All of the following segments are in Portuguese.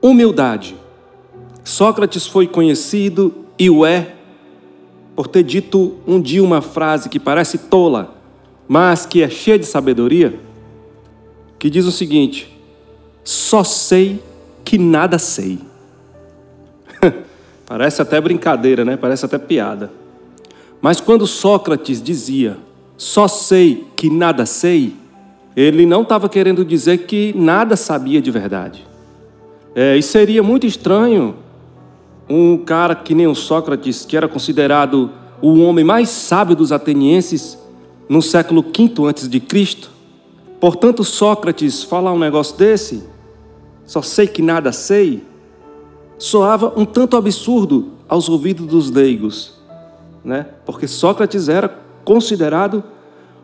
Humildade. Sócrates foi conhecido e o é por ter dito um dia uma frase que parece tola, mas que é cheia de sabedoria, que diz o seguinte: Só sei que nada sei. parece até brincadeira, né? Parece até piada. Mas quando Sócrates dizia: Só sei que nada sei, ele não estava querendo dizer que nada sabia de verdade. É, e seria muito estranho um cara que nem o Sócrates, que era considerado o homem mais sábio dos atenienses no século V antes de Cristo. Portanto, Sócrates falar um negócio desse, só sei que nada sei, soava um tanto absurdo aos ouvidos dos leigos, né? Porque Sócrates era considerado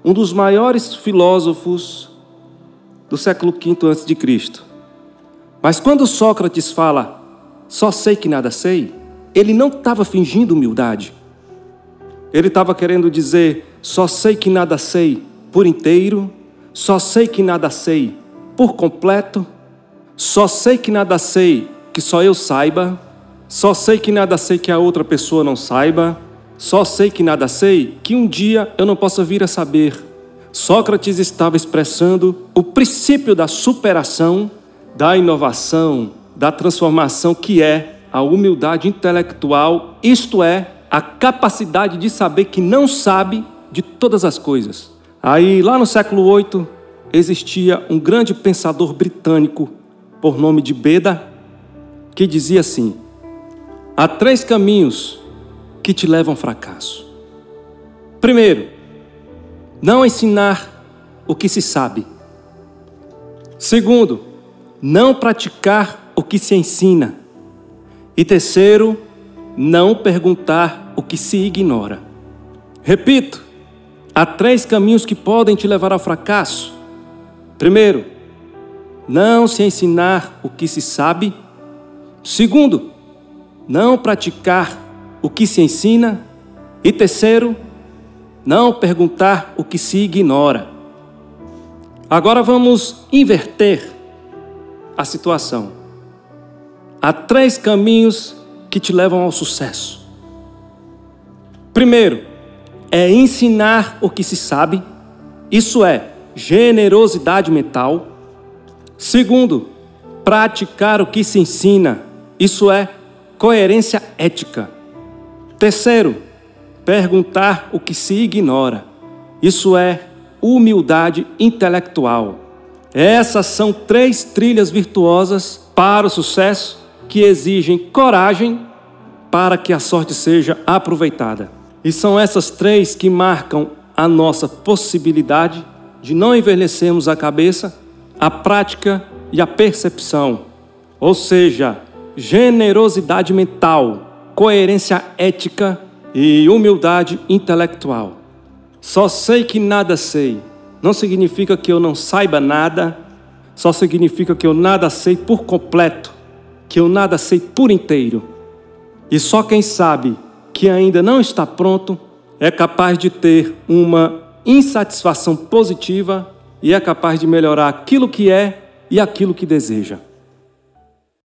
um dos maiores filósofos do século V antes de Cristo. Mas quando Sócrates fala só sei que nada sei, ele não estava fingindo humildade. Ele estava querendo dizer: só sei que nada sei por inteiro, só sei que nada sei por completo, só sei que nada sei que só eu saiba, só sei que nada sei que a outra pessoa não saiba, só sei que nada sei que um dia eu não possa vir a saber. Sócrates estava expressando o princípio da superação, da inovação, da transformação que é a humildade intelectual, isto é, a capacidade de saber que não sabe de todas as coisas. Aí, lá no século VIII, existia um grande pensador britânico por nome de Beda, que dizia assim: há três caminhos que te levam ao fracasso. Primeiro, não ensinar o que se sabe. Segundo, não praticar o que se ensina. E terceiro, não perguntar o que se ignora. Repito, há três caminhos que podem te levar ao fracasso. Primeiro, não se ensinar o que se sabe. Segundo, não praticar o que se ensina. E terceiro, não perguntar o que se ignora. Agora vamos inverter a situação. Há três caminhos que te levam ao sucesso. Primeiro, é ensinar o que se sabe, isso é, generosidade mental. Segundo, praticar o que se ensina, isso é, coerência ética. Terceiro, perguntar o que se ignora, isso é, humildade intelectual. Essas são três trilhas virtuosas para o sucesso que exigem coragem para que a sorte seja aproveitada. E são essas três que marcam a nossa possibilidade de não envelhecermos a cabeça, a prática e a percepção. Ou seja, generosidade mental, coerência ética e humildade intelectual. Só sei que nada sei não significa que eu não saiba nada, só significa que eu nada sei por completo, que eu nada sei por inteiro. E só quem sabe que ainda não está pronto é capaz de ter uma insatisfação positiva e é capaz de melhorar aquilo que é e aquilo que deseja.